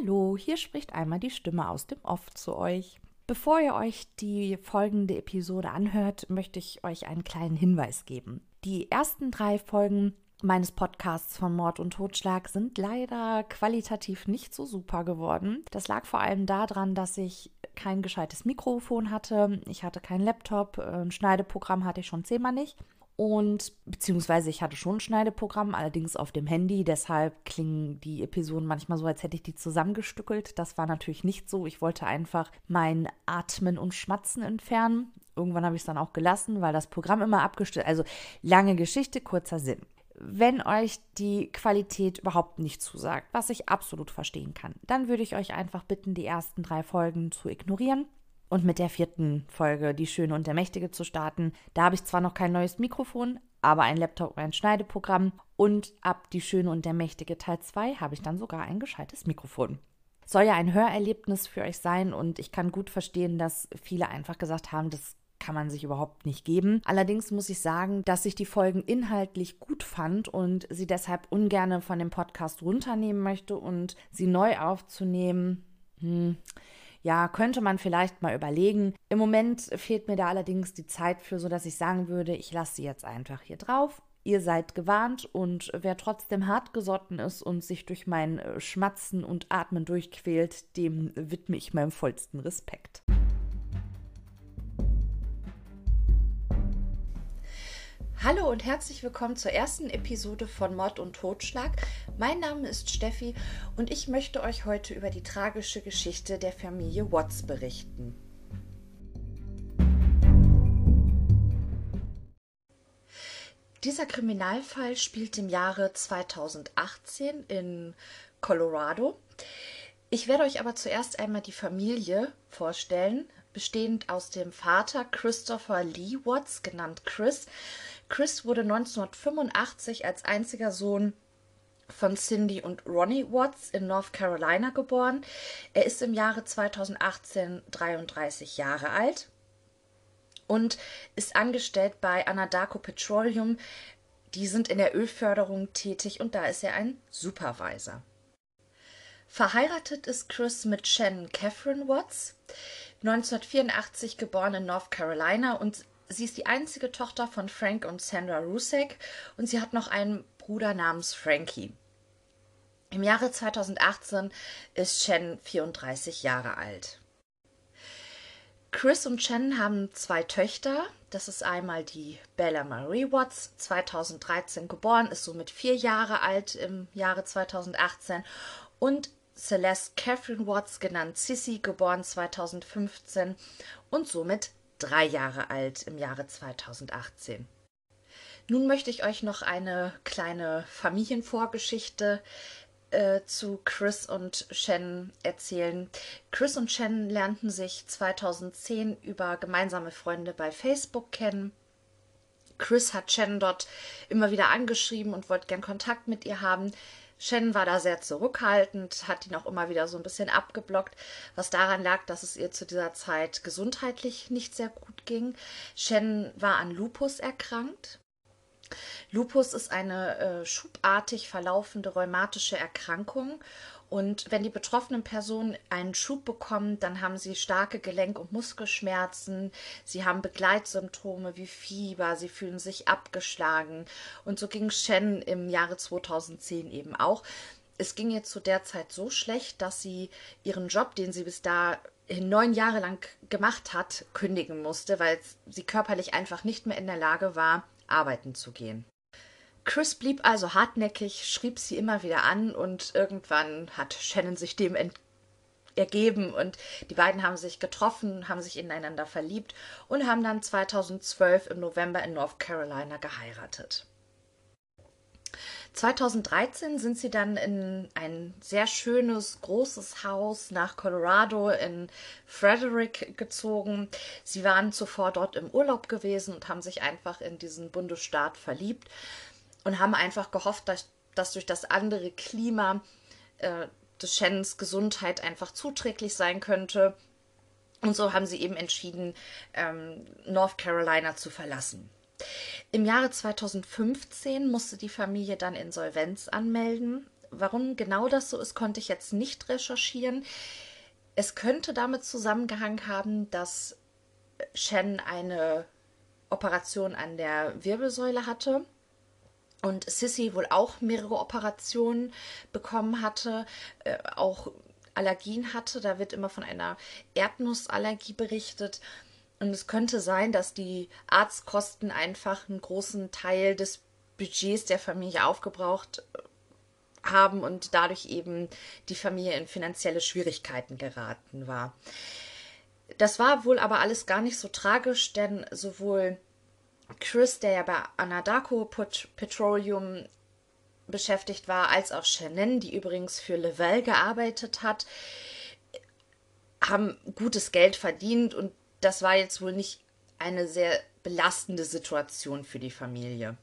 Hallo, hier spricht einmal die Stimme aus dem Off zu euch. Bevor ihr euch die folgende Episode anhört, möchte ich euch einen kleinen Hinweis geben. Die ersten drei Folgen meines Podcasts von Mord und Totschlag sind leider qualitativ nicht so super geworden. Das lag vor allem daran, dass ich kein gescheites Mikrofon hatte, ich hatte keinen Laptop, ein Schneideprogramm hatte ich schon zehnmal nicht und beziehungsweise ich hatte schon ein Schneideprogramm, allerdings auf dem Handy. Deshalb klingen die Episoden manchmal so, als hätte ich die zusammengestückelt. Das war natürlich nicht so. Ich wollte einfach mein Atmen und Schmatzen entfernen. Irgendwann habe ich es dann auch gelassen, weil das Programm immer abgestellt. Also lange Geschichte, kurzer Sinn. Wenn euch die Qualität überhaupt nicht zusagt, was ich absolut verstehen kann, dann würde ich euch einfach bitten, die ersten drei Folgen zu ignorieren und mit der vierten Folge, Die Schöne und der Mächtige, zu starten. Da habe ich zwar noch kein neues Mikrofon, aber ein Laptop und ein Schneideprogramm. Und ab Die Schöne und der Mächtige Teil 2 habe ich dann sogar ein gescheites Mikrofon. Soll ja ein Hörerlebnis für euch sein und ich kann gut verstehen, dass viele einfach gesagt haben, das kann man sich überhaupt nicht geben. Allerdings muss ich sagen, dass ich die Folgen inhaltlich gut fand und sie deshalb ungern von dem Podcast runternehmen möchte und sie neu aufzunehmen. Hm ja, könnte man vielleicht mal überlegen. Im Moment fehlt mir da allerdings die Zeit für, sodass ich sagen würde, ich lasse sie jetzt einfach hier drauf. Ihr seid gewarnt und wer trotzdem hartgesotten ist und sich durch mein äh, Schmatzen und Atmen durchquält, dem widme ich meinem vollsten Respekt. Hallo und herzlich willkommen zur ersten Episode von Mord und Totschlag. Mein Name ist Steffi und ich möchte euch heute über die tragische Geschichte der Familie Watts berichten. Dieser Kriminalfall spielt im Jahre 2018 in Colorado. Ich werde euch aber zuerst einmal die Familie vorstellen, bestehend aus dem Vater Christopher Lee Watts, genannt Chris, Chris wurde 1985 als einziger Sohn von Cindy und Ronnie Watts in North Carolina geboren. Er ist im Jahre 2018 33 Jahre alt und ist angestellt bei Anadarko Petroleum. Die sind in der Ölförderung tätig und da ist er ein Supervisor. Verheiratet ist Chris mit Shannon Catherine Watts, 1984 geboren in North Carolina und Sie ist die einzige Tochter von Frank und Sandra Rusek und sie hat noch einen Bruder namens Frankie. Im Jahre 2018 ist Chen 34 Jahre alt. Chris und Chen haben zwei Töchter. Das ist einmal die Bella Marie Watts, 2013 geboren, ist somit vier Jahre alt im Jahre 2018. Und Celeste Catherine Watts, genannt Sissy, geboren 2015 und somit drei Jahre alt im Jahre 2018. Nun möchte ich euch noch eine kleine Familienvorgeschichte äh, zu Chris und Shannon erzählen. Chris und Shannon lernten sich 2010 über gemeinsame Freunde bei Facebook kennen. Chris hat Shannon dort immer wieder angeschrieben und wollte gern Kontakt mit ihr haben. Shannon war da sehr zurückhaltend, hat ihn auch immer wieder so ein bisschen abgeblockt, was daran lag, dass es ihr zu dieser Zeit gesundheitlich nicht sehr gut ging. Shannon war an Lupus erkrankt. Lupus ist eine äh, schubartig verlaufende rheumatische Erkrankung und wenn die betroffenen Personen einen Schub bekommen, dann haben sie starke Gelenk- und Muskelschmerzen, sie haben Begleitsymptome wie Fieber, sie fühlen sich abgeschlagen. Und so ging Shen im Jahre 2010 eben auch. Es ging ihr zu der Zeit so schlecht, dass sie ihren Job, den sie bis dahin neun Jahre lang gemacht hat, kündigen musste, weil sie körperlich einfach nicht mehr in der Lage war, arbeiten zu gehen. Chris blieb also hartnäckig, schrieb sie immer wieder an und irgendwann hat Shannon sich dem ergeben und die beiden haben sich getroffen, haben sich ineinander verliebt und haben dann 2012 im November in North Carolina geheiratet. 2013 sind sie dann in ein sehr schönes, großes Haus nach Colorado in Frederick gezogen. Sie waren zuvor dort im Urlaub gewesen und haben sich einfach in diesen Bundesstaat verliebt und haben einfach gehofft, dass, dass durch das andere Klima äh, des Shannons Gesundheit einfach zuträglich sein könnte. Und so haben sie eben entschieden, ähm, North Carolina zu verlassen. Im Jahre 2015 musste die Familie dann Insolvenz anmelden. Warum genau das so ist, konnte ich jetzt nicht recherchieren. Es könnte damit zusammengehangen haben, dass Shen eine Operation an der Wirbelsäule hatte und Sissy wohl auch mehrere Operationen bekommen hatte, äh, auch Allergien hatte. Da wird immer von einer Erdnussallergie berichtet. Und es könnte sein, dass die Arztkosten einfach einen großen Teil des Budgets der Familie aufgebraucht äh, haben und dadurch eben die Familie in finanzielle Schwierigkeiten geraten war. Das war wohl aber alles gar nicht so tragisch, denn sowohl Chris, der ja bei Anadaco Petroleum beschäftigt war, als auch Shannon, die übrigens für Level gearbeitet hat, haben gutes Geld verdient und das war jetzt wohl nicht eine sehr belastende Situation für die Familie.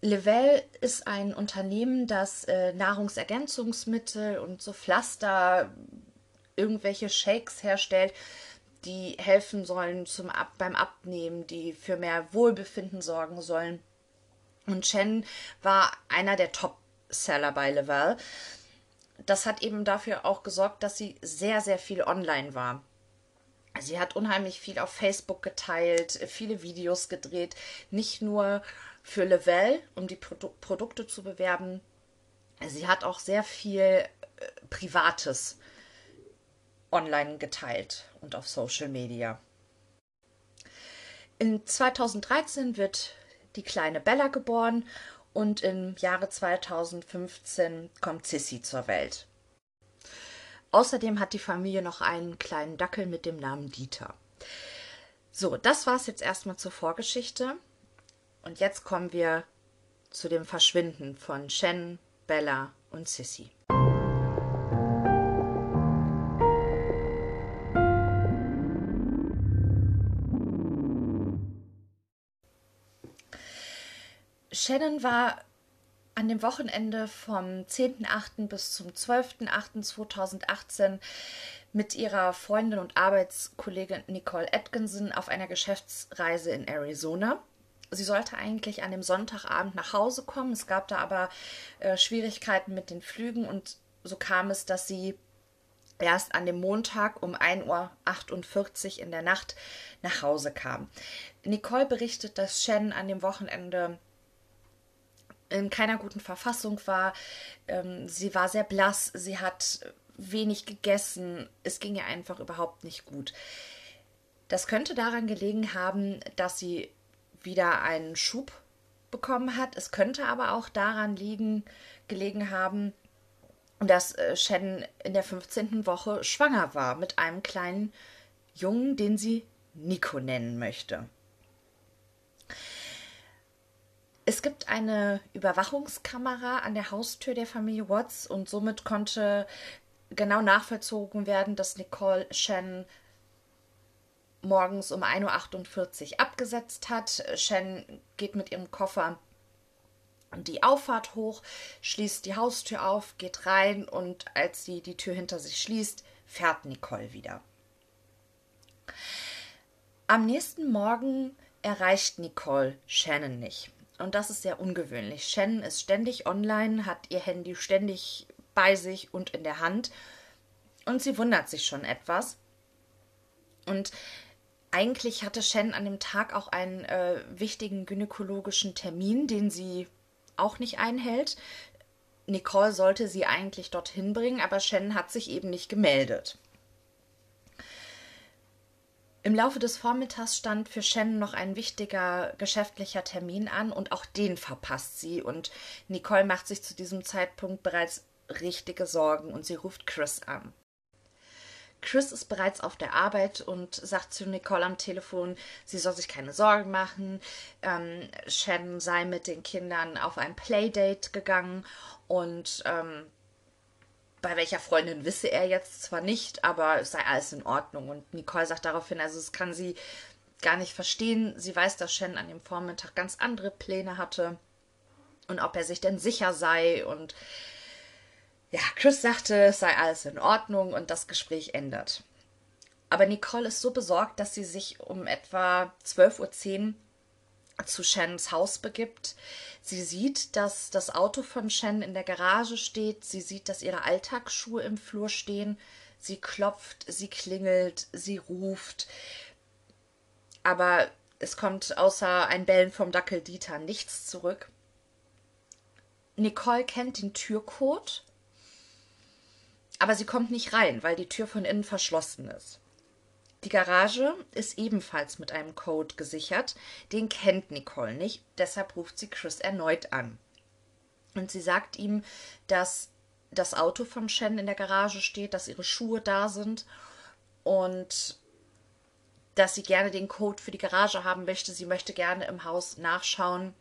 Level ist ein Unternehmen, das äh, Nahrungsergänzungsmittel und so Pflaster irgendwelche Shakes herstellt, die helfen sollen zum Ab beim Abnehmen, die für mehr Wohlbefinden sorgen sollen. Und Chen war einer der Top-Seller bei Level. Das hat eben dafür auch gesorgt, dass sie sehr, sehr viel online war. Sie hat unheimlich viel auf Facebook geteilt, viele Videos gedreht, nicht nur für Level, um die Produ Produkte zu bewerben. Sie hat auch sehr viel äh, Privates online geteilt und auf Social Media. In 2013 wird die kleine Bella geboren und im Jahre 2015 kommt Sissy zur Welt. Außerdem hat die Familie noch einen kleinen Dackel mit dem Namen Dieter. So, das war es jetzt erstmal zur Vorgeschichte. Und jetzt kommen wir zu dem Verschwinden von Shen, Bella und Sissy. Shannon war an dem Wochenende vom 10.8. bis zum 12.8.2018 mit ihrer Freundin und Arbeitskollegin Nicole Atkinson auf einer Geschäftsreise in Arizona. Sie sollte eigentlich an dem Sonntagabend nach Hause kommen. Es gab da aber äh, Schwierigkeiten mit den Flügen und so kam es, dass sie erst an dem Montag um 1.48 Uhr in der Nacht nach Hause kam. Nicole berichtet, dass Shen an dem Wochenende in keiner guten Verfassung war. Ähm, sie war sehr blass, sie hat wenig gegessen, es ging ihr einfach überhaupt nicht gut. Das könnte daran gelegen haben, dass sie wieder einen Schub bekommen hat. Es könnte aber auch daran liegen, gelegen haben, dass äh, Shannon in der 15. Woche schwanger war mit einem kleinen Jungen, den sie Nico nennen möchte. Es gibt eine Überwachungskamera an der Haustür der Familie Watts und somit konnte genau nachvollzogen werden, dass Nicole Shen morgens um 1.48 Uhr abgesetzt hat. Shen geht mit ihrem Koffer die Auffahrt hoch, schließt die Haustür auf, geht rein und als sie die Tür hinter sich schließt, fährt Nicole wieder. Am nächsten Morgen erreicht Nicole Shannon nicht. Und das ist sehr ungewöhnlich. Shannon ist ständig online, hat ihr Handy ständig bei sich und in der Hand. Und sie wundert sich schon etwas. Und eigentlich hatte Shannon an dem Tag auch einen äh, wichtigen gynäkologischen Termin, den sie auch nicht einhält. Nicole sollte sie eigentlich dorthin bringen, aber Shannon hat sich eben nicht gemeldet. Im Laufe des Vormittags stand für Shannon noch ein wichtiger geschäftlicher Termin an und auch den verpasst sie und Nicole macht sich zu diesem Zeitpunkt bereits richtige Sorgen und sie ruft Chris an. Chris ist bereits auf der Arbeit und sagt zu Nicole am Telefon, sie soll sich keine Sorgen machen. Ähm, Shannon sei mit den Kindern auf ein Playdate gegangen und ähm, bei welcher Freundin wisse er jetzt zwar nicht, aber es sei alles in Ordnung. Und Nicole sagt daraufhin, also es kann sie gar nicht verstehen. Sie weiß, dass Shen an dem Vormittag ganz andere Pläne hatte und ob er sich denn sicher sei. Und ja, Chris sagte, es sei alles in Ordnung und das Gespräch ändert. Aber Nicole ist so besorgt, dass sie sich um etwa 12.10 Uhr zu Shens Haus begibt. Sie sieht, dass das Auto von Shen in der Garage steht. Sie sieht, dass ihre Alltagsschuhe im Flur stehen. Sie klopft, sie klingelt, sie ruft. Aber es kommt außer ein Bellen vom Dackel Dieter nichts zurück. Nicole kennt den Türcode, aber sie kommt nicht rein, weil die Tür von innen verschlossen ist. Die Garage ist ebenfalls mit einem Code gesichert. Den kennt Nicole nicht, deshalb ruft sie Chris erneut an. Und sie sagt ihm, dass das Auto von Shen in der Garage steht, dass ihre Schuhe da sind und dass sie gerne den Code für die Garage haben möchte. Sie möchte gerne im Haus nachschauen,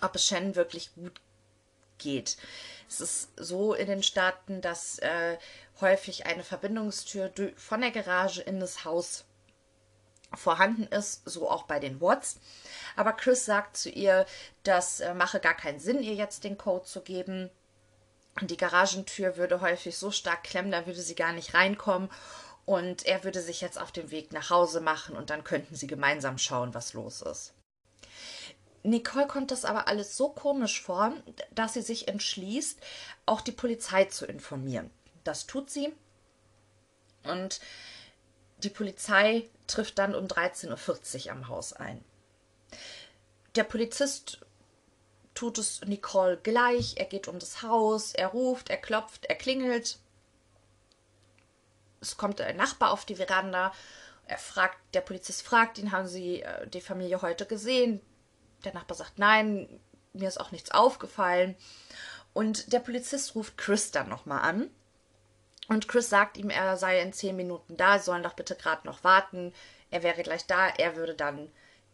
ob es Shen wirklich gut geht. Es ist so in den Staaten, dass äh, häufig eine Verbindungstür von der Garage in das Haus vorhanden ist, so auch bei den Watts. Aber Chris sagt zu ihr, das äh, mache gar keinen Sinn, ihr jetzt den Code zu geben. Die Garagentür würde häufig so stark klemmen, da würde sie gar nicht reinkommen. Und er würde sich jetzt auf den Weg nach Hause machen und dann könnten sie gemeinsam schauen, was los ist. Nicole kommt das aber alles so komisch vor, dass sie sich entschließt, auch die Polizei zu informieren. Das tut sie. Und die Polizei trifft dann um 13.40 Uhr am Haus ein. Der Polizist tut es Nicole gleich. Er geht um das Haus, er ruft, er klopft, er klingelt. Es kommt ein Nachbar auf die Veranda. Er fragt, der Polizist fragt ihn, haben Sie äh, die Familie heute gesehen? Der Nachbar sagt, nein, mir ist auch nichts aufgefallen. Und der Polizist ruft Chris dann nochmal an und Chris sagt ihm, er sei in zehn Minuten da, sollen doch bitte gerade noch warten. Er wäre gleich da, er würde dann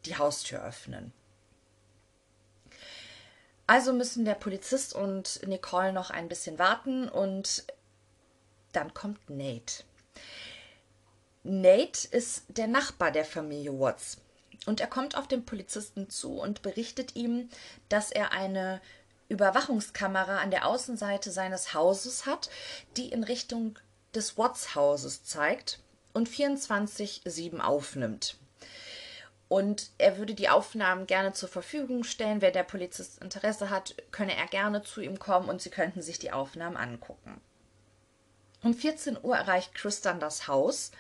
die Haustür öffnen. Also müssen der Polizist und Nicole noch ein bisschen warten und dann kommt Nate. Nate ist der Nachbar der Familie Watts und er kommt auf den Polizisten zu und berichtet ihm, dass er eine Überwachungskamera an der Außenseite seines Hauses hat, die in Richtung des Watts-Hauses zeigt und 24-7 aufnimmt. Und er würde die Aufnahmen gerne zur Verfügung stellen. Wenn der Polizist Interesse hat, könne er gerne zu ihm kommen und sie könnten sich die Aufnahmen angucken. Um 14 Uhr erreicht Chris dann das Haus.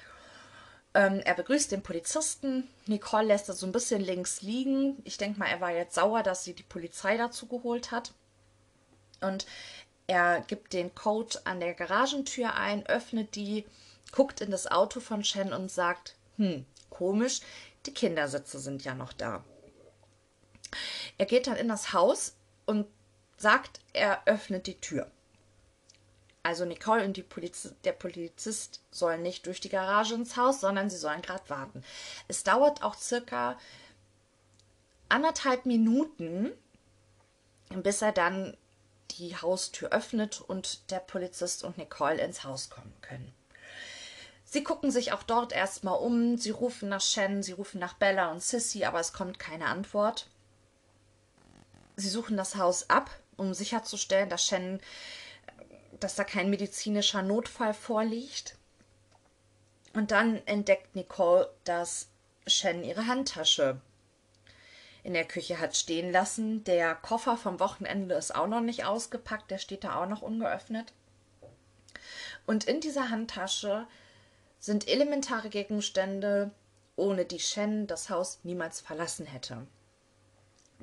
Ähm, er begrüßt den Polizisten. Nicole lässt er so ein bisschen links liegen. Ich denke mal, er war jetzt sauer, dass sie die Polizei dazu geholt hat. Und er gibt den Code an der Garagentür ein, öffnet die, guckt in das Auto von Shen und sagt, hm, komisch, die Kindersitze sind ja noch da. Er geht dann in das Haus und sagt, er öffnet die Tür. Also Nicole und Poliz der Polizist sollen nicht durch die Garage ins Haus, sondern sie sollen gerade warten. Es dauert auch circa anderthalb Minuten, bis er dann die Haustür öffnet und der Polizist und Nicole ins Haus kommen können. Sie gucken sich auch dort erstmal um, sie rufen nach Shen, sie rufen nach Bella und Sissy, aber es kommt keine Antwort. Sie suchen das Haus ab, um sicherzustellen, dass Shen, dass da kein medizinischer Notfall vorliegt. Und dann entdeckt Nicole, dass Shen ihre Handtasche in der Küche hat stehen lassen. Der Koffer vom Wochenende ist auch noch nicht ausgepackt, der steht da auch noch ungeöffnet. Und in dieser Handtasche sind elementare Gegenstände, ohne die Shen das Haus niemals verlassen hätte.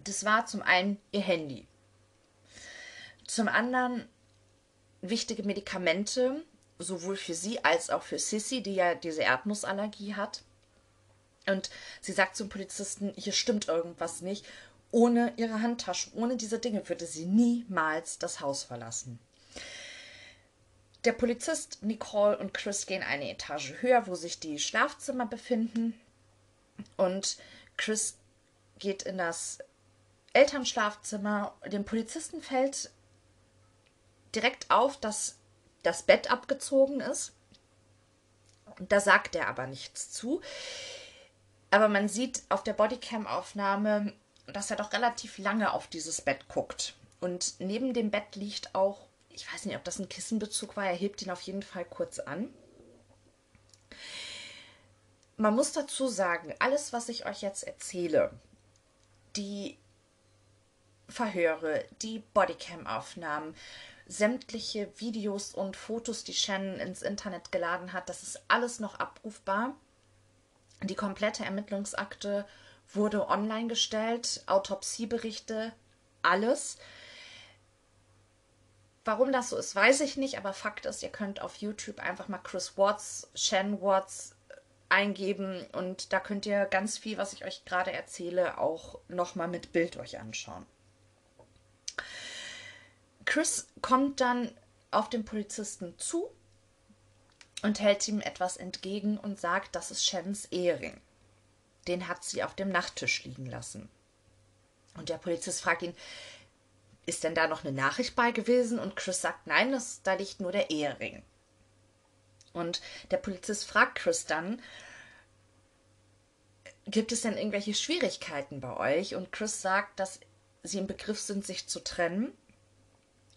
Das war zum einen ihr Handy. Zum anderen wichtige Medikamente, sowohl für sie als auch für Sissy, die ja diese Erdnussallergie hat. Und sie sagt zum Polizisten, hier stimmt irgendwas nicht. Ohne ihre Handtasche, ohne diese Dinge würde sie niemals das Haus verlassen. Der Polizist Nicole und Chris gehen eine Etage höher, wo sich die Schlafzimmer befinden. Und Chris geht in das Elternschlafzimmer. Dem Polizisten fällt direkt auf, dass das Bett abgezogen ist. Da sagt er aber nichts zu. Aber man sieht auf der Bodycam-Aufnahme, dass er doch relativ lange auf dieses Bett guckt. Und neben dem Bett liegt auch, ich weiß nicht, ob das ein Kissenbezug war, er hebt ihn auf jeden Fall kurz an. Man muss dazu sagen, alles, was ich euch jetzt erzähle, die Verhöre, die Bodycam-Aufnahmen, sämtliche Videos und Fotos, die Shannon ins Internet geladen hat, das ist alles noch abrufbar. Die komplette Ermittlungsakte wurde online gestellt, Autopsieberichte, alles. Warum das so ist, weiß ich nicht, aber Fakt ist, ihr könnt auf YouTube einfach mal Chris Watts, Shan Watts eingeben und da könnt ihr ganz viel, was ich euch gerade erzähle, auch nochmal mit Bild euch anschauen. Chris kommt dann auf den Polizisten zu und hält ihm etwas entgegen und sagt, das ist Shannons Ehering. Den hat sie auf dem Nachttisch liegen lassen. Und der Polizist fragt ihn, ist denn da noch eine Nachricht bei gewesen? Und Chris sagt, nein, das, da liegt nur der Ehering. Und der Polizist fragt Chris dann, gibt es denn irgendwelche Schwierigkeiten bei euch? Und Chris sagt, dass sie im Begriff sind, sich zu trennen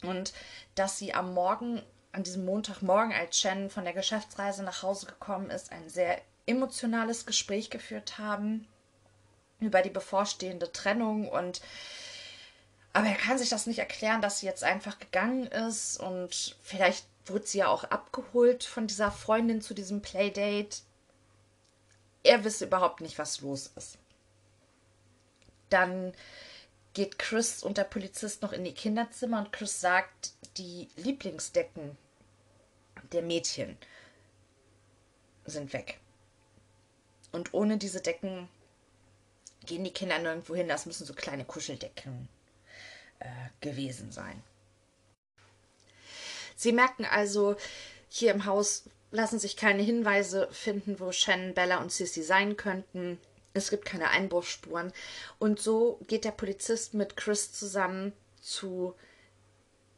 und dass sie am Morgen, an diesem Montagmorgen, als Shannon von der Geschäftsreise nach Hause gekommen ist, ein sehr emotionales Gespräch geführt haben über die bevorstehende Trennung und aber er kann sich das nicht erklären, dass sie jetzt einfach gegangen ist und vielleicht wurde sie ja auch abgeholt von dieser Freundin zu diesem Playdate. Er wisse überhaupt nicht, was los ist. Dann geht Chris und der Polizist noch in die Kinderzimmer und Chris sagt, die Lieblingsdecken der Mädchen sind weg. Und ohne diese Decken gehen die Kinder nirgendwo hin. Das müssen so kleine Kuscheldecken äh, gewesen sein. Sie merken also, hier im Haus lassen sich keine Hinweise finden, wo Shannon, Bella und Sissy sein könnten. Es gibt keine Einbruchsspuren. Und so geht der Polizist mit Chris zusammen zu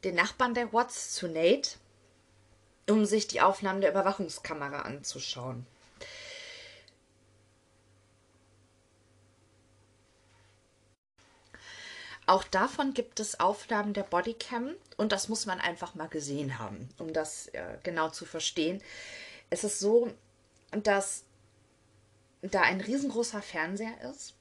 den Nachbarn der Watts, zu Nate, um sich die Aufnahmen der Überwachungskamera anzuschauen. Auch davon gibt es Aufnahmen der Bodycam und das muss man einfach mal gesehen haben, um das äh, genau zu verstehen. Es ist so, dass da ein riesengroßer Fernseher ist.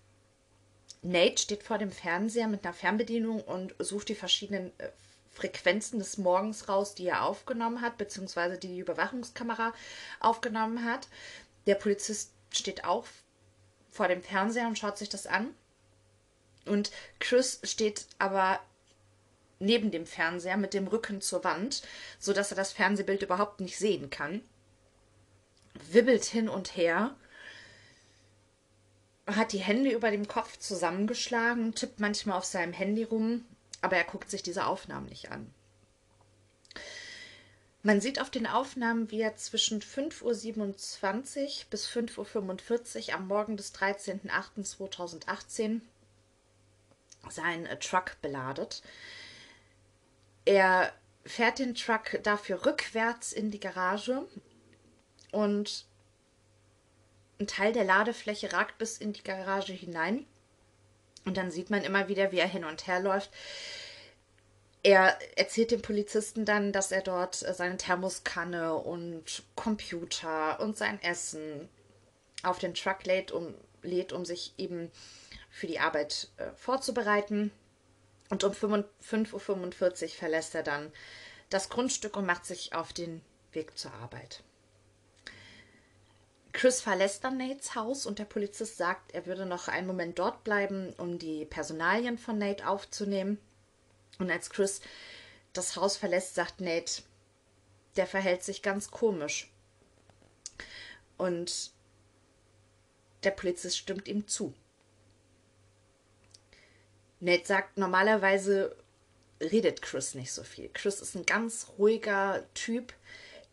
Nate steht vor dem Fernseher mit einer Fernbedienung und sucht die verschiedenen äh, Frequenzen des Morgens raus, die er aufgenommen hat, beziehungsweise die die Überwachungskamera aufgenommen hat. Der Polizist steht auch vor dem Fernseher und schaut sich das an. Und Chris steht aber neben dem Fernseher mit dem Rücken zur Wand, sodass er das Fernsehbild überhaupt nicht sehen kann. Wibbelt hin und her hat die Hände über dem Kopf zusammengeschlagen, tippt manchmal auf seinem Handy rum, aber er guckt sich diese Aufnahmen nicht an. Man sieht auf den Aufnahmen, wie er zwischen 5.27 Uhr bis 5.45 Uhr am Morgen des 13.08.2018 seinen äh, Truck beladet. Er fährt den Truck dafür rückwärts in die Garage und ein Teil der Ladefläche ragt bis in die Garage hinein. Und dann sieht man immer wieder, wie er hin und her läuft. Er erzählt dem Polizisten dann, dass er dort äh, seine Thermoskanne und Computer und sein Essen auf den Truck lädt, um, lädt, um sich eben für die Arbeit äh, vorzubereiten. Und um 5.45 Uhr verlässt er dann das Grundstück und macht sich auf den Weg zur Arbeit. Chris verlässt dann Nates Haus und der Polizist sagt, er würde noch einen Moment dort bleiben, um die Personalien von Nate aufzunehmen. Und als Chris das Haus verlässt, sagt Nate, der verhält sich ganz komisch. Und der Polizist stimmt ihm zu. Nate sagt, normalerweise redet Chris nicht so viel. Chris ist ein ganz ruhiger Typ,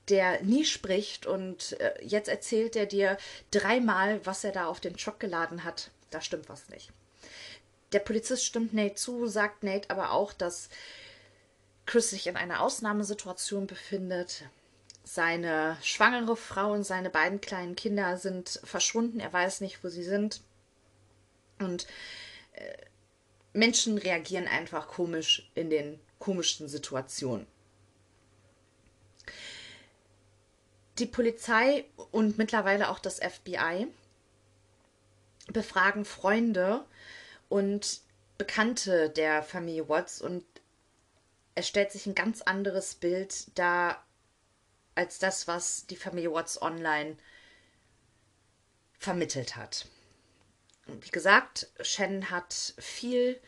der nie spricht und äh, jetzt erzählt er dir dreimal, was er da auf den Truck geladen hat. Da stimmt was nicht. Der Polizist stimmt Nate zu, sagt Nate aber auch, dass Chris sich in einer Ausnahmesituation befindet. Seine schwangere Frau und seine beiden kleinen Kinder sind verschwunden. Er weiß nicht, wo sie sind. Und äh, Menschen reagieren einfach komisch in den komischsten Situationen. Die Polizei und mittlerweile auch das FBI befragen Freunde und Bekannte der Familie Watts und es stellt sich ein ganz anderes Bild dar als das, was die Familie Watts online vermittelt hat. Wie gesagt, Shannon hat viel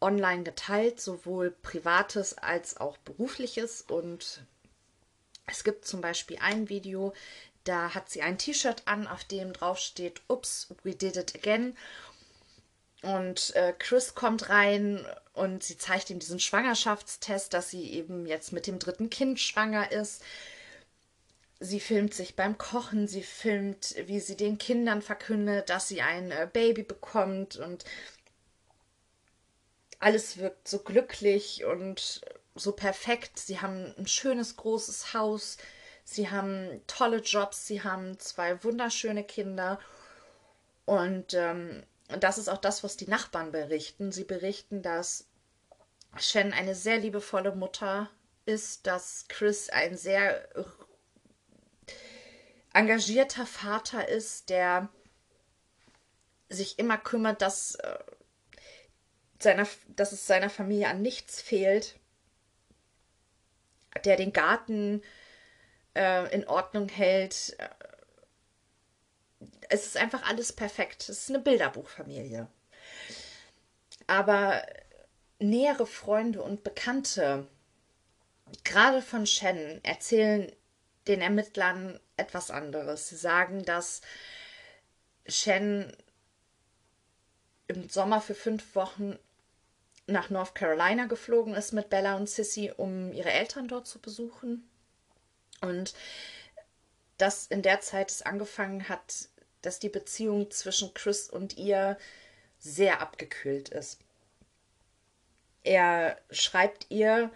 online geteilt, sowohl privates als auch berufliches. Und es gibt zum Beispiel ein Video, da hat sie ein T-Shirt an, auf dem drauf steht, Ups, we did it again. Und äh, Chris kommt rein und sie zeigt ihm diesen Schwangerschaftstest, dass sie eben jetzt mit dem dritten Kind schwanger ist. Sie filmt sich beim Kochen, sie filmt, wie sie den Kindern verkündet, dass sie ein äh, Baby bekommt und alles wirkt so glücklich und so perfekt. Sie haben ein schönes großes Haus, sie haben tolle Jobs, sie haben zwei wunderschöne Kinder und ähm, das ist auch das, was die Nachbarn berichten. Sie berichten, dass Shen eine sehr liebevolle Mutter ist, dass Chris ein sehr engagierter Vater ist, der sich immer kümmert, dass äh, seiner, dass es seiner Familie an nichts fehlt, der den Garten äh, in Ordnung hält. Es ist einfach alles perfekt. Es ist eine Bilderbuchfamilie. Aber nähere Freunde und Bekannte, gerade von Shannon, erzählen den Ermittlern etwas anderes. Sie sagen, dass Shannon im Sommer für fünf Wochen nach North Carolina geflogen ist mit Bella und Sissy, um ihre Eltern dort zu besuchen. Und dass in der Zeit es angefangen hat, dass die Beziehung zwischen Chris und ihr sehr abgekühlt ist. Er schreibt ihr,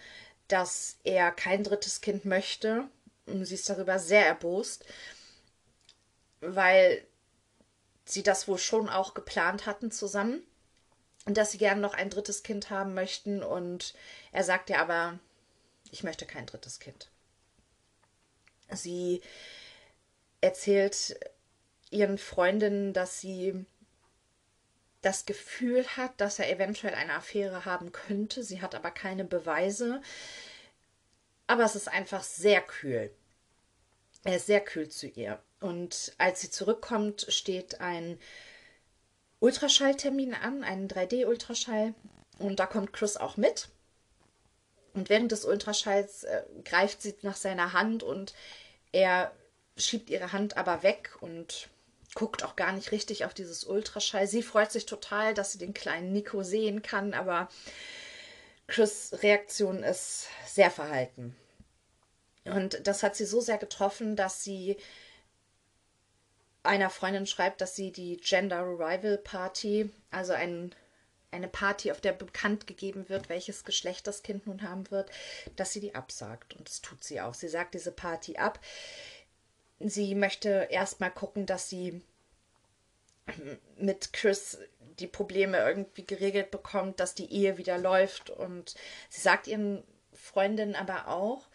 dass er kein drittes Kind möchte. Sie ist darüber sehr erbost, weil sie das wohl schon auch geplant hatten zusammen und dass sie gerne noch ein drittes Kind haben möchten. Und er sagt ja aber, ich möchte kein drittes Kind. Sie erzählt ihren Freundinnen, dass sie das Gefühl hat, dass er eventuell eine Affäre haben könnte. Sie hat aber keine Beweise. Aber es ist einfach sehr kühl. Er ist sehr kühl zu ihr. Und als sie zurückkommt, steht ein Ultraschalltermin an, einen 3D-Ultraschall. Und da kommt Chris auch mit. Und während des Ultraschalls äh, greift sie nach seiner Hand und er schiebt ihre Hand aber weg und guckt auch gar nicht richtig auf dieses Ultraschall. Sie freut sich total, dass sie den kleinen Nico sehen kann, aber Chris' Reaktion ist sehr verhalten. Und das hat sie so sehr getroffen, dass sie einer Freundin schreibt, dass sie die Gender Revival Party, also ein, eine Party, auf der bekannt gegeben wird, welches Geschlecht das Kind nun haben wird, dass sie die absagt. Und das tut sie auch. Sie sagt diese Party ab. Sie möchte erstmal gucken, dass sie mit Chris die Probleme irgendwie geregelt bekommt, dass die Ehe wieder läuft. Und sie sagt ihren Freundinnen aber auch,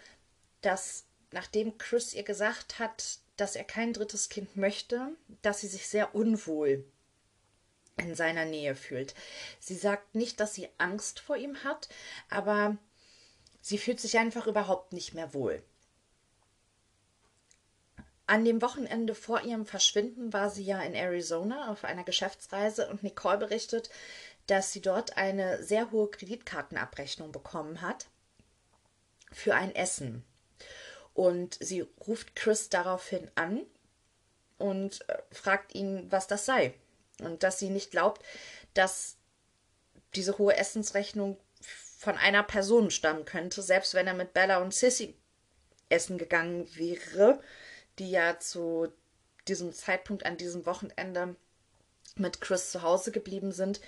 dass nachdem Chris ihr gesagt hat, dass er kein drittes Kind möchte, dass sie sich sehr unwohl in seiner Nähe fühlt. Sie sagt nicht, dass sie Angst vor ihm hat, aber sie fühlt sich einfach überhaupt nicht mehr wohl. An dem Wochenende vor ihrem Verschwinden war sie ja in Arizona auf einer Geschäftsreise und Nicole berichtet, dass sie dort eine sehr hohe Kreditkartenabrechnung bekommen hat für ein Essen. Und sie ruft Chris daraufhin an und äh, fragt ihn, was das sei. Und dass sie nicht glaubt, dass diese hohe Essensrechnung von einer Person stammen könnte, selbst wenn er mit Bella und Sissy essen gegangen wäre, die ja zu diesem Zeitpunkt an diesem Wochenende mit Chris zu Hause geblieben sind.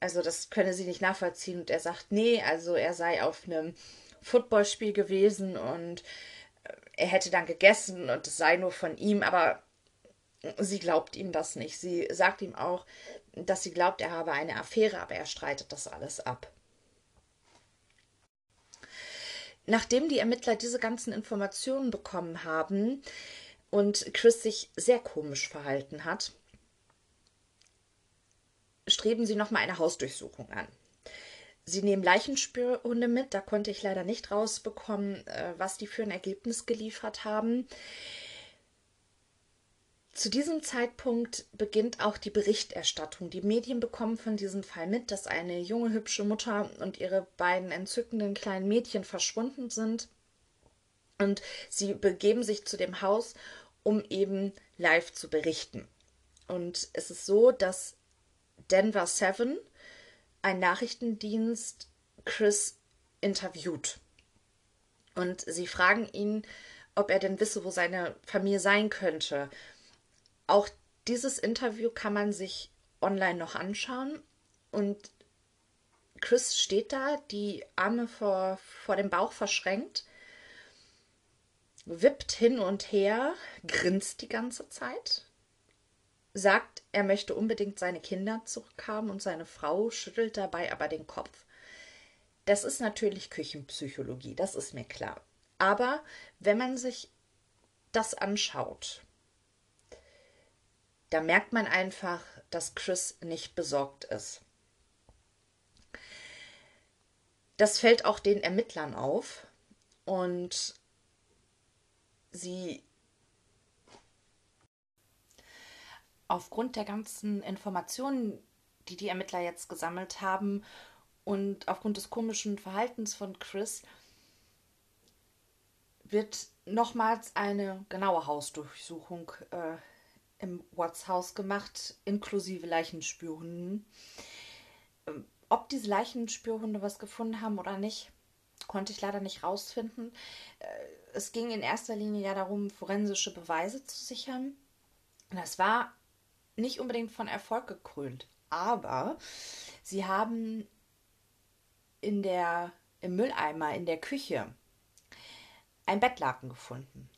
Also das könne sie nicht nachvollziehen. Und er sagt, nee, also er sei auf einem Footballspiel gewesen und äh, er hätte dann gegessen und es sei nur von ihm, aber sie glaubt ihm das nicht. Sie sagt ihm auch, dass sie glaubt, er habe eine Affäre, aber er streitet das alles ab. Nachdem die Ermittler diese ganzen Informationen bekommen haben und Chris sich sehr komisch verhalten hat, streben sie nochmal eine Hausdurchsuchung an. Sie nehmen Leichenspürhunde mit, da konnte ich leider nicht rausbekommen, äh, was die für ein Ergebnis geliefert haben. Zu diesem Zeitpunkt beginnt auch die Berichterstattung. Die Medien bekommen von diesem Fall mit, dass eine junge, hübsche Mutter und ihre beiden entzückenden kleinen Mädchen verschwunden sind. Und sie begeben sich zu dem Haus, um eben live zu berichten. Und es ist so, dass Denver 7, ein Nachrichtendienst, Chris interviewt. Und sie fragen ihn, ob er denn wisse, wo seine Familie sein könnte. Auch dieses Interview kann man sich online noch anschauen. Und Chris steht da, die Arme vor, vor dem Bauch verschränkt wippt hin und her, grinst die ganze Zeit, sagt, er möchte unbedingt seine Kinder zurückhaben und seine Frau schüttelt dabei aber den Kopf. Das ist natürlich Küchenpsychologie, das ist mir klar. Aber wenn man sich das anschaut, da merkt man einfach, dass Chris nicht besorgt ist. Das fällt auch den Ermittlern auf und sie aufgrund der ganzen Informationen, die die Ermittler jetzt gesammelt haben und aufgrund des komischen Verhaltens von Chris, wird nochmals eine genaue Hausdurchsuchung äh, im Watts Haus gemacht, inklusive Leichenspürhunden. Ähm, ob diese Leichenspürhunde was gefunden haben oder nicht, konnte ich leider nicht rausfinden. Äh, es ging in erster Linie ja darum, forensische Beweise zu sichern. Das war nicht unbedingt von Erfolg gekrönt, aber sie haben in der, im Mülleimer in der Küche ein Bettlaken gefunden.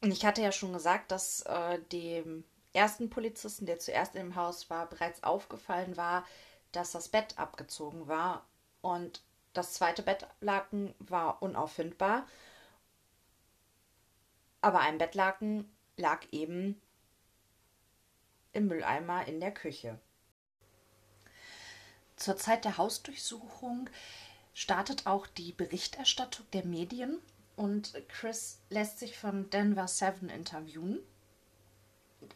Und ich hatte ja schon gesagt, dass äh, dem ersten Polizisten, der zuerst im Haus war, bereits aufgefallen war, dass das Bett abgezogen war und das zweite Bettlaken war unauffindbar aber ein Bettlaken lag eben im Mülleimer in der Küche. Zur Zeit der Hausdurchsuchung startet auch die Berichterstattung der Medien und Chris lässt sich von Denver 7 interviewen.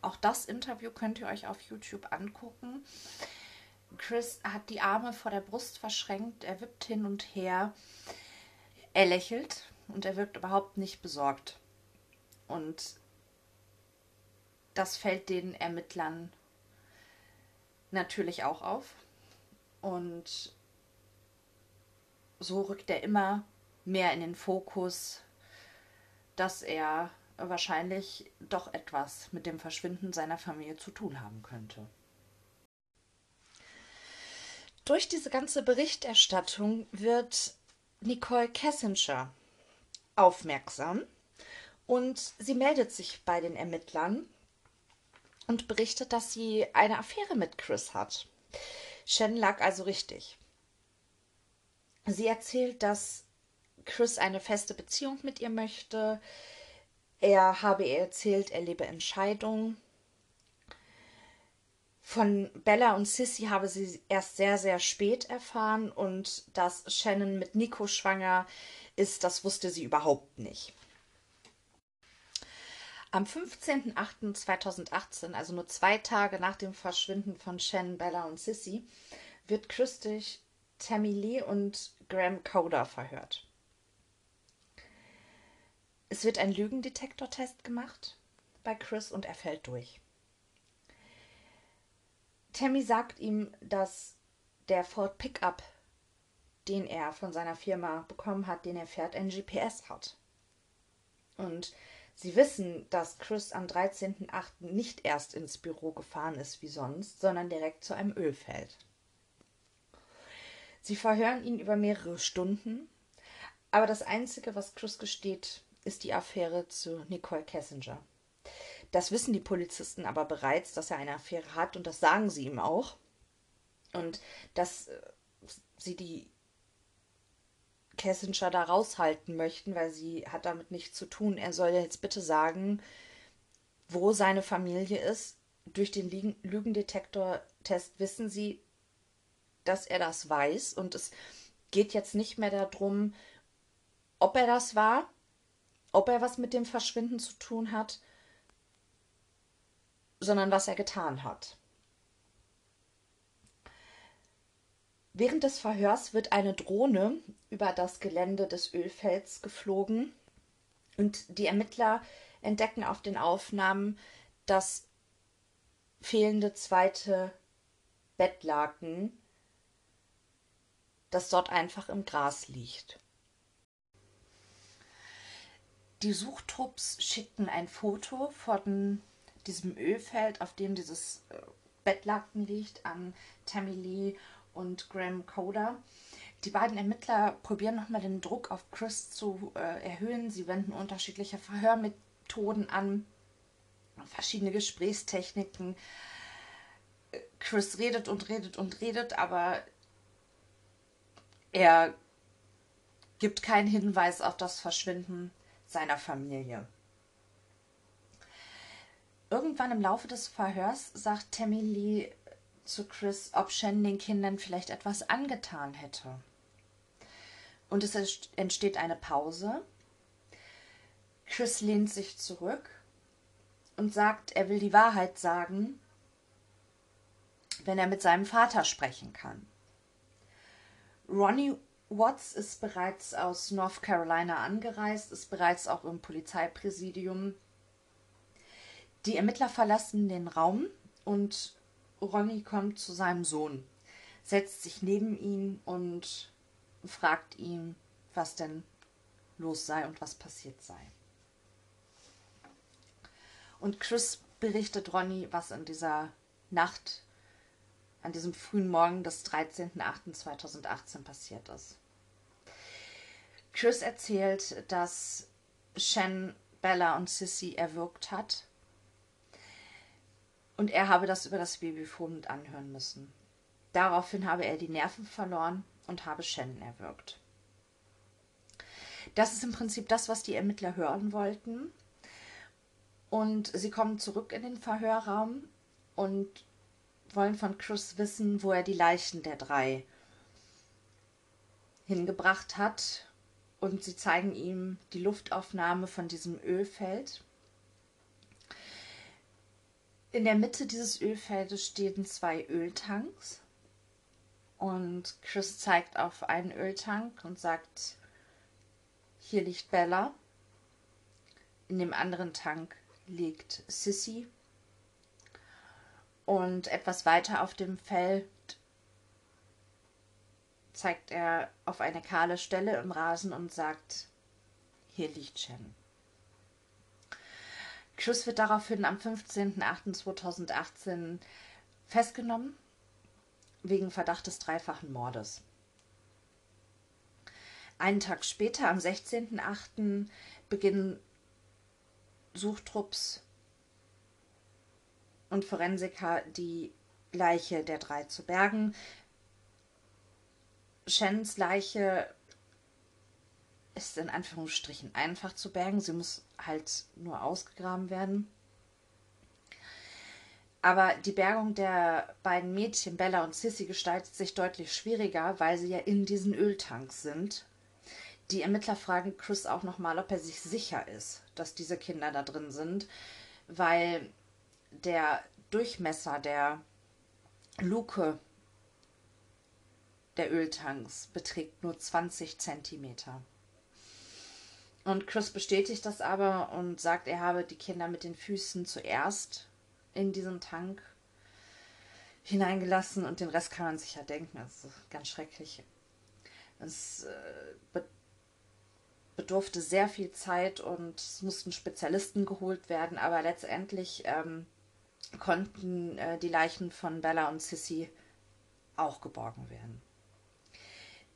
Auch das Interview könnt ihr euch auf YouTube angucken. Chris hat die Arme vor der Brust verschränkt, er wippt hin und her, er lächelt und er wirkt überhaupt nicht besorgt. Und das fällt den Ermittlern natürlich auch auf. Und so rückt er immer mehr in den Fokus, dass er wahrscheinlich doch etwas mit dem Verschwinden seiner Familie zu tun haben könnte. Durch diese ganze Berichterstattung wird Nicole Kessinger aufmerksam und sie meldet sich bei den Ermittlern und berichtet, dass sie eine Affäre mit Chris hat. Shen lag also richtig. Sie erzählt, dass Chris eine feste Beziehung mit ihr möchte. Er habe ihr erzählt, er lebe in. Von Bella und Sissy habe sie erst sehr, sehr spät erfahren und dass Shannon mit Nico schwanger ist, das wusste sie überhaupt nicht. Am 15.08.2018, also nur zwei Tage nach dem Verschwinden von Shannon, Bella und Sissy, wird Chris durch Tammy Lee und Graham Coder verhört. Es wird ein Lügendetektortest gemacht bei Chris und er fällt durch. Tammy sagt ihm, dass der Ford Pickup, den er von seiner Firma bekommen hat, den er fährt, ein GPS hat. Und Sie wissen, dass Chris am 13.08. nicht erst ins Büro gefahren ist wie sonst, sondern direkt zu einem Ölfeld. Sie verhören ihn über mehrere Stunden, aber das Einzige, was Chris gesteht, ist die Affäre zu Nicole Kessinger. Das wissen die Polizisten aber bereits, dass er eine Affäre hat und das sagen sie ihm auch. Und dass äh, sie die Kessinger da raushalten möchten, weil sie hat damit nichts zu tun. Er soll jetzt bitte sagen, wo seine Familie ist. Durch den Lügendetektor Test wissen sie, dass er das weiß und es geht jetzt nicht mehr darum, ob er das war, ob er was mit dem Verschwinden zu tun hat, sondern was er getan hat. Während des Verhörs wird eine Drohne über das Gelände des Ölfelds geflogen und die Ermittler entdecken auf den Aufnahmen das fehlende zweite Bettlaken, das dort einfach im Gras liegt. Die Suchtrupps schickten ein Foto von diesem Ölfeld, auf dem dieses äh, Bettlaken liegt, an Tammy Lee und Graham Coder. Die beiden Ermittler probieren nochmal den Druck auf Chris zu äh, erhöhen. Sie wenden unterschiedliche Verhörmethoden an, verschiedene Gesprächstechniken. Chris redet und redet und redet, aber er gibt keinen Hinweis auf das Verschwinden seiner Familie. Irgendwann im Laufe des Verhörs sagt Tammy Lee zu Chris, ob Shen den Kindern vielleicht etwas angetan hätte. Und es entsteht eine Pause. Chris lehnt sich zurück und sagt, er will die Wahrheit sagen, wenn er mit seinem Vater sprechen kann. Ronnie Watts ist bereits aus North Carolina angereist, ist bereits auch im Polizeipräsidium. Die Ermittler verlassen den Raum und Ronny kommt zu seinem Sohn, setzt sich neben ihn und fragt ihn, was denn los sei und was passiert sei. Und Chris berichtet Ronny, was in dieser Nacht, an diesem frühen Morgen des 13.08.2018 passiert ist. Chris erzählt, dass Shen Bella und Sissy erwürgt hat und er habe das über das Babyphone mit anhören müssen. Daraufhin habe er die Nerven verloren und habe Shannon erwürgt. Das ist im Prinzip das, was die Ermittler hören wollten. Und sie kommen zurück in den Verhörraum und wollen von Chris wissen, wo er die Leichen der drei hingebracht hat. Und sie zeigen ihm die Luftaufnahme von diesem Ölfeld. In der Mitte dieses Ölfeldes stehen zwei Öltanks. Und Chris zeigt auf einen Öltank und sagt, hier liegt Bella. In dem anderen Tank liegt Sissy. Und etwas weiter auf dem Feld zeigt er auf eine kahle Stelle im Rasen und sagt, hier liegt Shen. Chris wird daraufhin am 15.08.2018 festgenommen wegen Verdacht des dreifachen Mordes. Einen Tag später, am 16.08., beginnen Suchtrupps und Forensiker die Leiche der drei zu bergen. Shens Leiche ist in Anführungsstrichen einfach zu bergen. Sie muss halt nur ausgegraben werden. Aber die Bergung der beiden Mädchen, Bella und Sissy, gestaltet sich deutlich schwieriger, weil sie ja in diesen Öltanks sind. Die Ermittler fragen Chris auch nochmal, ob er sich sicher ist, dass diese Kinder da drin sind, weil der Durchmesser der Luke der Öltanks beträgt nur 20 Zentimeter. Und Chris bestätigt das aber und sagt, er habe die Kinder mit den Füßen zuerst in diesen Tank hineingelassen und den Rest kann man sich ja denken. Das ist ganz schrecklich. Es äh, bedurfte sehr viel Zeit und es mussten Spezialisten geholt werden, aber letztendlich ähm, konnten äh, die Leichen von Bella und Sissy auch geborgen werden.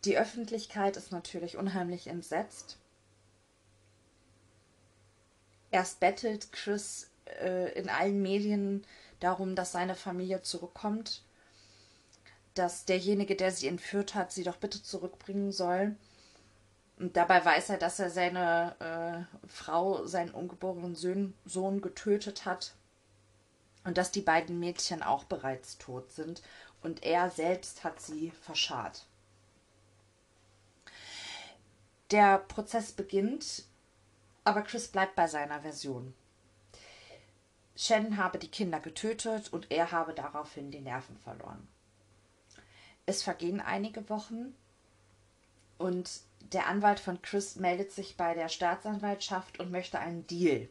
Die Öffentlichkeit ist natürlich unheimlich entsetzt Erst bettelt Chris äh, in allen Medien darum, dass seine Familie zurückkommt, dass derjenige, der sie entführt hat, sie doch bitte zurückbringen soll. Und dabei weiß er, dass er seine äh, Frau, seinen ungeborenen Sohn, Sohn getötet hat. und dass die beiden Mädchen auch bereits tot sind und er selbst hat sie verscharrt. Der Prozess beginnt, aber Chris bleibt bei seiner Version. Shannon habe die Kinder getötet und er habe daraufhin die Nerven verloren. Es vergehen einige Wochen und der Anwalt von Chris meldet sich bei der Staatsanwaltschaft und möchte einen Deal.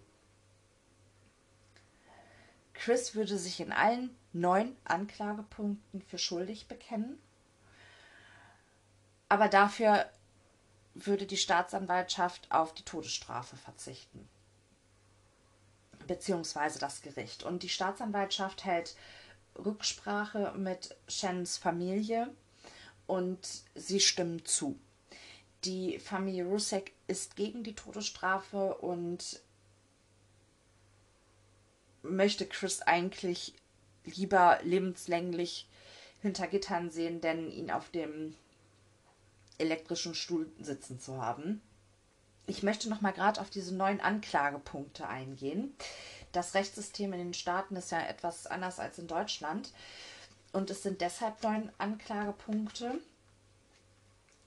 Chris würde sich in allen neun Anklagepunkten für schuldig bekennen, aber dafür würde die Staatsanwaltschaft auf die Todesstrafe verzichten. Beziehungsweise das Gericht. Und die Staatsanwaltschaft hält Rücksprache mit Shannons Familie und sie stimmen zu. Die Familie Rusek ist gegen die Todesstrafe und möchte Chris eigentlich lieber lebenslänglich hinter Gittern sehen, denn ihn auf dem elektrischen Stuhl sitzen zu haben. Ich möchte noch mal gerade auf diese neuen Anklagepunkte eingehen. Das Rechtssystem in den Staaten ist ja etwas anders als in Deutschland und es sind deshalb neun Anklagepunkte.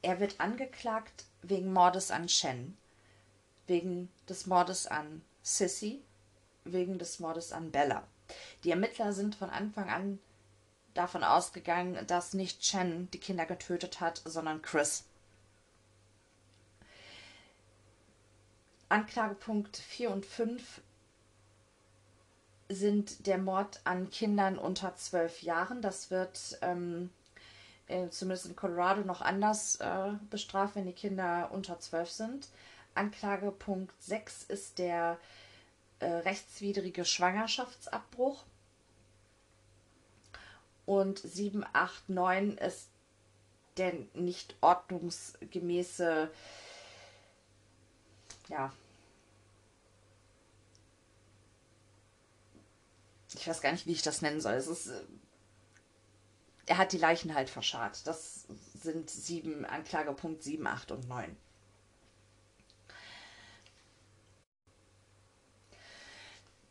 Er wird angeklagt wegen Mordes an Shen, wegen des Mordes an Sissy, wegen des Mordes an Bella. Die Ermittler sind von Anfang an davon ausgegangen, dass nicht Chen die Kinder getötet hat, sondern Chris. Anklagepunkt 4 und 5 sind der Mord an Kindern unter zwölf Jahren. Das wird ähm, äh, zumindest in Colorado noch anders äh, bestraft, wenn die Kinder unter zwölf sind. Anklagepunkt 6 ist der äh, rechtswidrige Schwangerschaftsabbruch. Und 7, 8, 9 ist der nicht ordnungsgemäße, ja, ich weiß gar nicht, wie ich das nennen soll. Es ist, äh, er hat die Leichen halt verscharrt. Das sind sieben, Anklagepunkt 7, 8 und 9.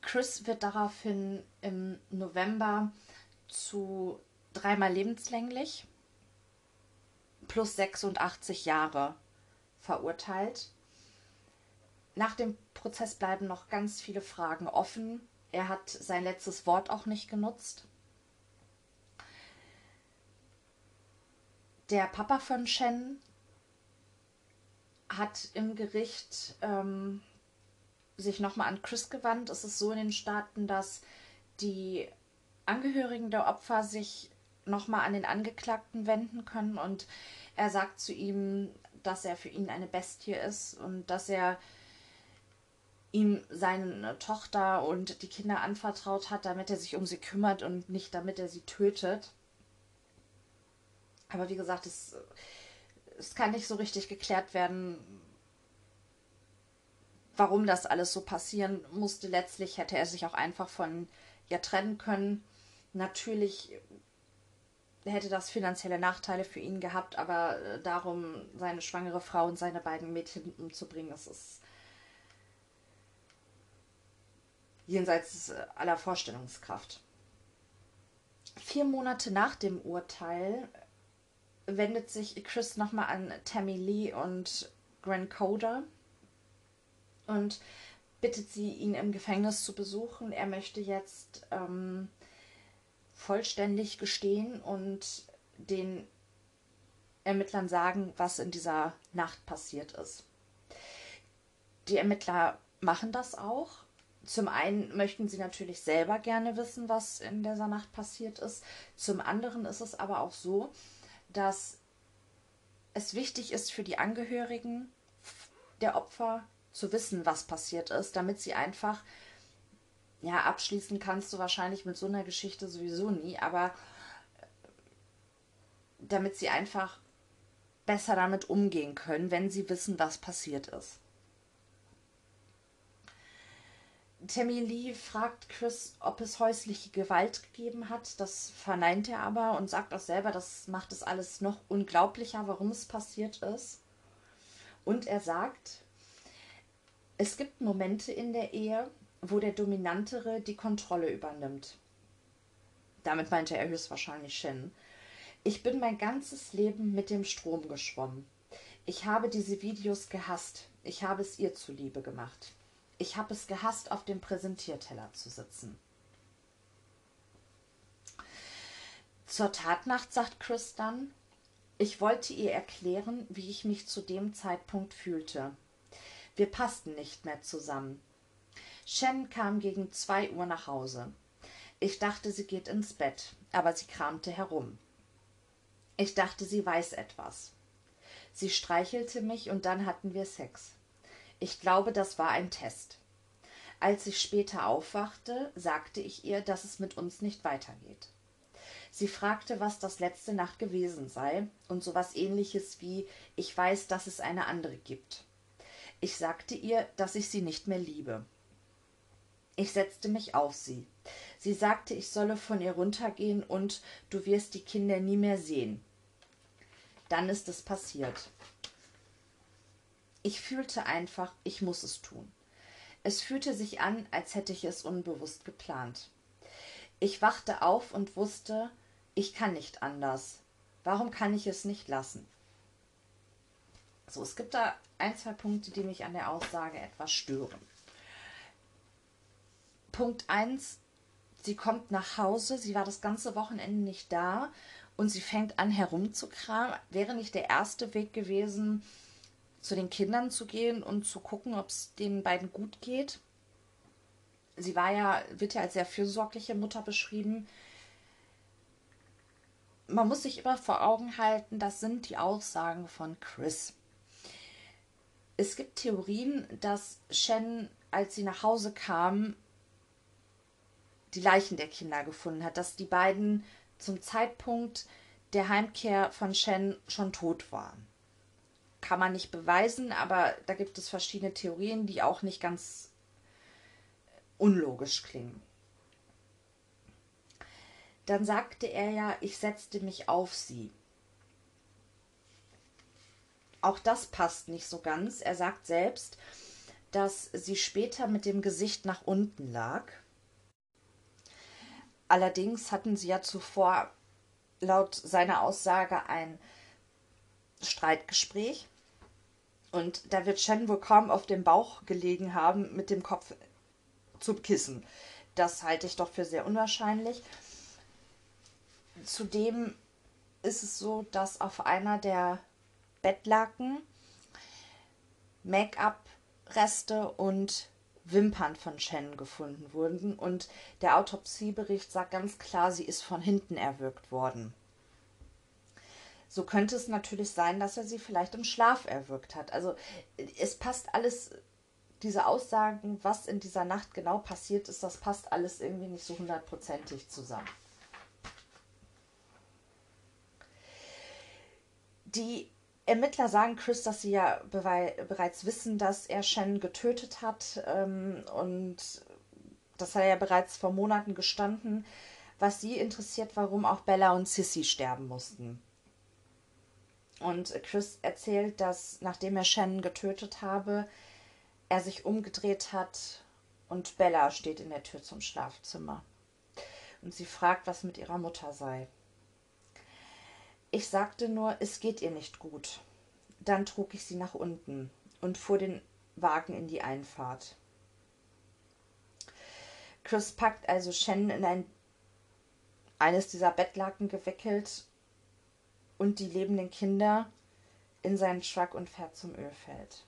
Chris wird daraufhin im November zu dreimal lebenslänglich plus 86 Jahre verurteilt. Nach dem Prozess bleiben noch ganz viele Fragen offen. Er hat sein letztes Wort auch nicht genutzt. Der Papa von Shen hat im Gericht ähm, sich nochmal an Chris gewandt. Es ist so in den Staaten, dass die Angehörigen der Opfer sich nochmal an den Angeklagten wenden können und er sagt zu ihm, dass er für ihn eine Bestie ist und dass er ihm seine Tochter und die Kinder anvertraut hat, damit er sich um sie kümmert und nicht damit er sie tötet. Aber wie gesagt, es, es kann nicht so richtig geklärt werden, warum das alles so passieren musste. Letztlich hätte er sich auch einfach von ihr trennen können. Natürlich hätte das finanzielle Nachteile für ihn gehabt, aber äh, darum, seine schwangere Frau und seine beiden Mädchen umzubringen, das ist jenseits aller Vorstellungskraft. Vier Monate nach dem Urteil wendet sich Chris nochmal an Tammy Lee und Gran Coder und bittet sie, ihn im Gefängnis zu besuchen. Er möchte jetzt ähm, vollständig gestehen und den Ermittlern sagen, was in dieser Nacht passiert ist. Die Ermittler machen das auch. Zum einen möchten sie natürlich selber gerne wissen, was in dieser Nacht passiert ist. Zum anderen ist es aber auch so, dass es wichtig ist für die Angehörigen der Opfer zu wissen, was passiert ist, damit sie einfach, ja, abschließen kannst du wahrscheinlich mit so einer Geschichte sowieso nie, aber äh, damit sie einfach besser damit umgehen können, wenn sie wissen, was passiert ist. Tammy Lee fragt Chris, ob es häusliche Gewalt gegeben hat. Das verneint er aber und sagt auch selber, das macht es alles noch unglaublicher, warum es passiert ist. Und er sagt, es gibt Momente in der Ehe, wo der Dominantere die Kontrolle übernimmt. Damit meinte er höchstwahrscheinlich Shen. Ich bin mein ganzes Leben mit dem Strom geschwommen. Ich habe diese Videos gehasst. Ich habe es ihr zuliebe gemacht. Ich habe es gehasst, auf dem Präsentierteller zu sitzen. Zur Tatnacht sagt Chris dann, ich wollte ihr erklären, wie ich mich zu dem Zeitpunkt fühlte. Wir passten nicht mehr zusammen. Shen kam gegen zwei Uhr nach Hause. Ich dachte, sie geht ins Bett, aber sie kramte herum. Ich dachte, sie weiß etwas. Sie streichelte mich und dann hatten wir Sex. Ich glaube, das war ein Test. Als ich später aufwachte, sagte ich ihr, dass es mit uns nicht weitergeht. Sie fragte, was das letzte Nacht gewesen sei, und so was ähnliches wie Ich weiß, dass es eine andere gibt. Ich sagte ihr, dass ich sie nicht mehr liebe. Ich setzte mich auf sie. Sie sagte, ich solle von ihr runtergehen und du wirst die Kinder nie mehr sehen. Dann ist es passiert. Ich fühlte einfach, ich muss es tun. Es fühlte sich an, als hätte ich es unbewusst geplant. Ich wachte auf und wusste, ich kann nicht anders. Warum kann ich es nicht lassen? So, es gibt da ein, zwei Punkte, die mich an der Aussage etwas stören. Punkt 1, sie kommt nach Hause, sie war das ganze Wochenende nicht da und sie fängt an herumzukramen. Wäre nicht der erste Weg gewesen, zu den Kindern zu gehen und zu gucken, ob es den beiden gut geht. Sie war ja, wird ja als sehr fürsorgliche Mutter beschrieben. Man muss sich immer vor Augen halten, das sind die Aussagen von Chris. Es gibt Theorien, dass Shen, als sie nach Hause kam, die Leichen der Kinder gefunden hat, dass die beiden zum Zeitpunkt der Heimkehr von Shen schon tot waren kann man nicht beweisen, aber da gibt es verschiedene Theorien, die auch nicht ganz unlogisch klingen. Dann sagte er ja, ich setzte mich auf sie. Auch das passt nicht so ganz. Er sagt selbst, dass sie später mit dem Gesicht nach unten lag. Allerdings hatten sie ja zuvor laut seiner Aussage ein Streitgespräch. Und da wird Shen wohl kaum auf dem Bauch gelegen haben mit dem Kopf zum Kissen. Das halte ich doch für sehr unwahrscheinlich. Zudem ist es so, dass auf einer der Bettlaken Make-up-Reste und Wimpern von Shen gefunden wurden und der Autopsiebericht sagt ganz klar, sie ist von hinten erwürgt worden. So könnte es natürlich sein, dass er sie vielleicht im Schlaf erwürgt hat. Also es passt alles, diese Aussagen, was in dieser Nacht genau passiert ist, das passt alles irgendwie nicht so hundertprozentig zusammen. Die Ermittler sagen Chris, dass sie ja bereits wissen, dass er Shen getötet hat ähm, und das hat er ja bereits vor Monaten gestanden. Was sie interessiert, warum auch Bella und Sissy sterben mussten. Und Chris erzählt, dass nachdem er Shannon getötet habe, er sich umgedreht hat und Bella steht in der Tür zum Schlafzimmer. Und sie fragt, was mit ihrer Mutter sei. Ich sagte nur, es geht ihr nicht gut. Dann trug ich sie nach unten und fuhr den Wagen in die Einfahrt. Chris packt also Shannon in ein, eines dieser Bettlaken gewickelt und die lebenden Kinder in seinen Truck und fährt zum Ölfeld.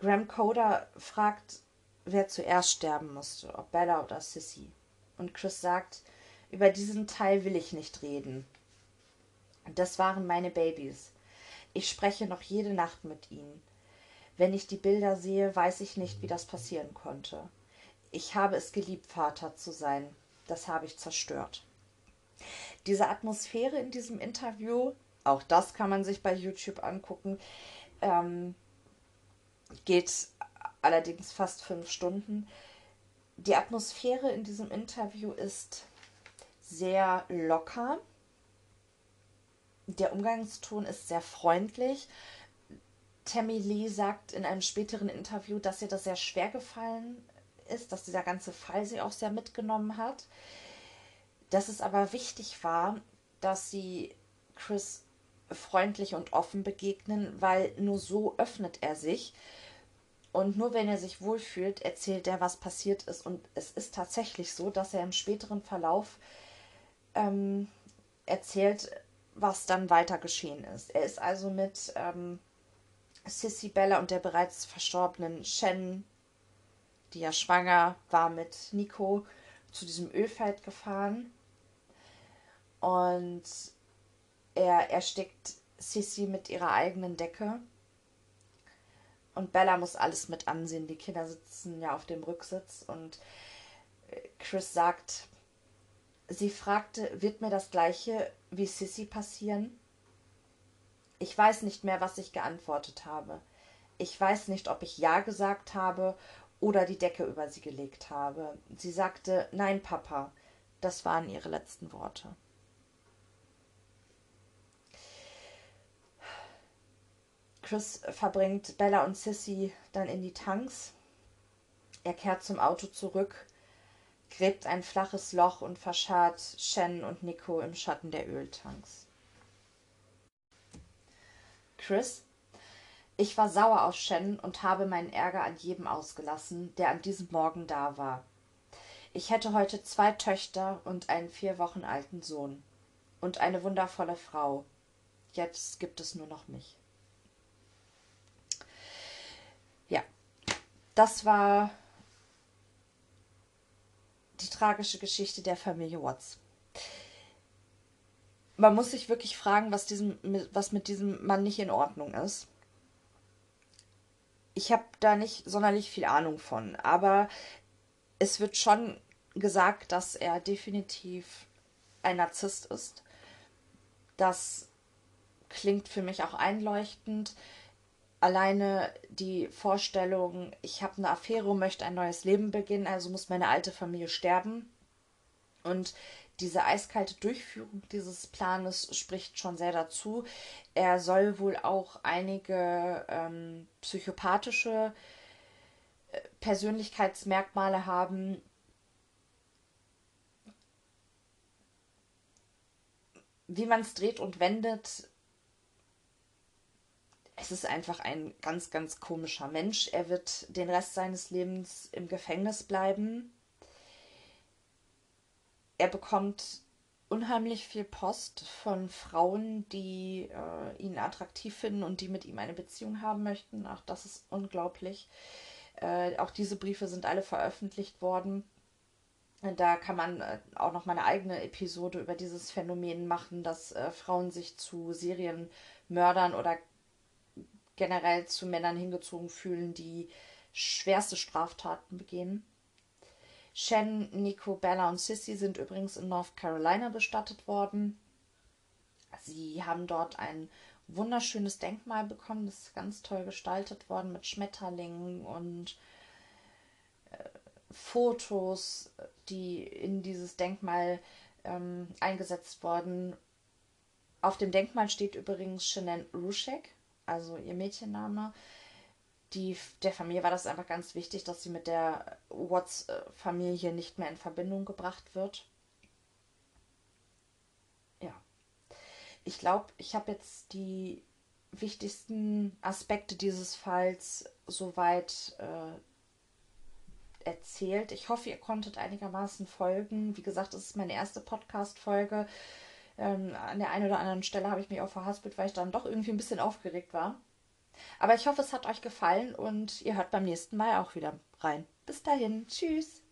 Graham Coder fragt, wer zuerst sterben musste, ob Bella oder Sissy. Und Chris sagt, über diesen Teil will ich nicht reden. Das waren meine Babys. Ich spreche noch jede Nacht mit ihnen. Wenn ich die Bilder sehe, weiß ich nicht, wie das passieren konnte. Ich habe es geliebt, Vater zu sein. Das habe ich zerstört. Diese Atmosphäre in diesem Interview, auch das kann man sich bei YouTube angucken, ähm, geht allerdings fast fünf Stunden. Die Atmosphäre in diesem Interview ist sehr locker. Der Umgangston ist sehr freundlich. Tammy Lee sagt in einem späteren Interview, dass ihr das sehr schwer gefallen ist, dass dieser ganze Fall sie auch sehr mitgenommen hat. Dass es aber wichtig war, dass sie Chris freundlich und offen begegnen, weil nur so öffnet er sich. Und nur wenn er sich wohlfühlt, erzählt er, was passiert ist. Und es ist tatsächlich so, dass er im späteren Verlauf ähm, erzählt, was dann weiter geschehen ist. Er ist also mit ähm, Sissy Bella und der bereits verstorbenen Shen, die ja schwanger war mit Nico, zu diesem Ölfeld gefahren. Und er erstickt Sissy mit ihrer eigenen Decke. Und Bella muss alles mit ansehen. Die Kinder sitzen ja auf dem Rücksitz und äh, Chris sagt, sie fragte, wird mir das gleiche wie Sissy passieren? Ich weiß nicht mehr, was ich geantwortet habe. Ich weiß nicht, ob ich Ja gesagt habe oder die Decke über sie gelegt habe. Sie sagte Nein, Papa. Das waren ihre letzten Worte. Chris verbringt Bella und Sissy dann in die Tanks. Er kehrt zum Auto zurück, gräbt ein flaches Loch und verscharrt Shen und Nico im Schatten der Öltanks. Chris, ich war sauer auf Shen und habe meinen Ärger an jedem ausgelassen, der an diesem Morgen da war. Ich hätte heute zwei Töchter und einen vier Wochen alten Sohn und eine wundervolle Frau. Jetzt gibt es nur noch mich. Das war die tragische Geschichte der Familie Watts. Man muss sich wirklich fragen, was, diesem, was mit diesem Mann nicht in Ordnung ist. Ich habe da nicht sonderlich viel Ahnung von, aber es wird schon gesagt, dass er definitiv ein Narzisst ist. Das klingt für mich auch einleuchtend alleine die Vorstellung, ich habe eine Affäre und möchte ein neues Leben beginnen, also muss meine alte Familie sterben. Und diese eiskalte Durchführung dieses Planes spricht schon sehr dazu. Er soll wohl auch einige ähm, psychopathische äh, Persönlichkeitsmerkmale haben. Wie man es dreht und wendet, es ist einfach ein ganz, ganz komischer Mensch. Er wird den Rest seines Lebens im Gefängnis bleiben. Er bekommt unheimlich viel Post von Frauen, die äh, ihn attraktiv finden und die mit ihm eine Beziehung haben möchten. Ach, das ist unglaublich. Äh, auch diese Briefe sind alle veröffentlicht worden. Da kann man äh, auch noch mal eine eigene Episode über dieses Phänomen machen, dass äh, Frauen sich zu Serienmördern oder generell zu Männern hingezogen fühlen, die schwerste Straftaten begehen. Shen, Nico, Bella und Sissy sind übrigens in North Carolina bestattet worden. Sie haben dort ein wunderschönes Denkmal bekommen, das ist ganz toll gestaltet worden mit Schmetterlingen und äh, Fotos, die in dieses Denkmal ähm, eingesetzt wurden. Auf dem Denkmal steht übrigens Shannon Rushek, also ihr Mädchenname. Die, der Familie war das einfach ganz wichtig, dass sie mit der Watts-Familie nicht mehr in Verbindung gebracht wird. Ja. Ich glaube, ich habe jetzt die wichtigsten Aspekte dieses Falls soweit äh, erzählt. Ich hoffe, ihr konntet einigermaßen folgen. Wie gesagt, es ist meine erste Podcast-Folge. Ähm, an der einen oder anderen Stelle habe ich mich auch verhaspelt, weil ich dann doch irgendwie ein bisschen aufgeregt war. Aber ich hoffe, es hat euch gefallen und ihr hört beim nächsten Mal auch wieder rein. Bis dahin, tschüss.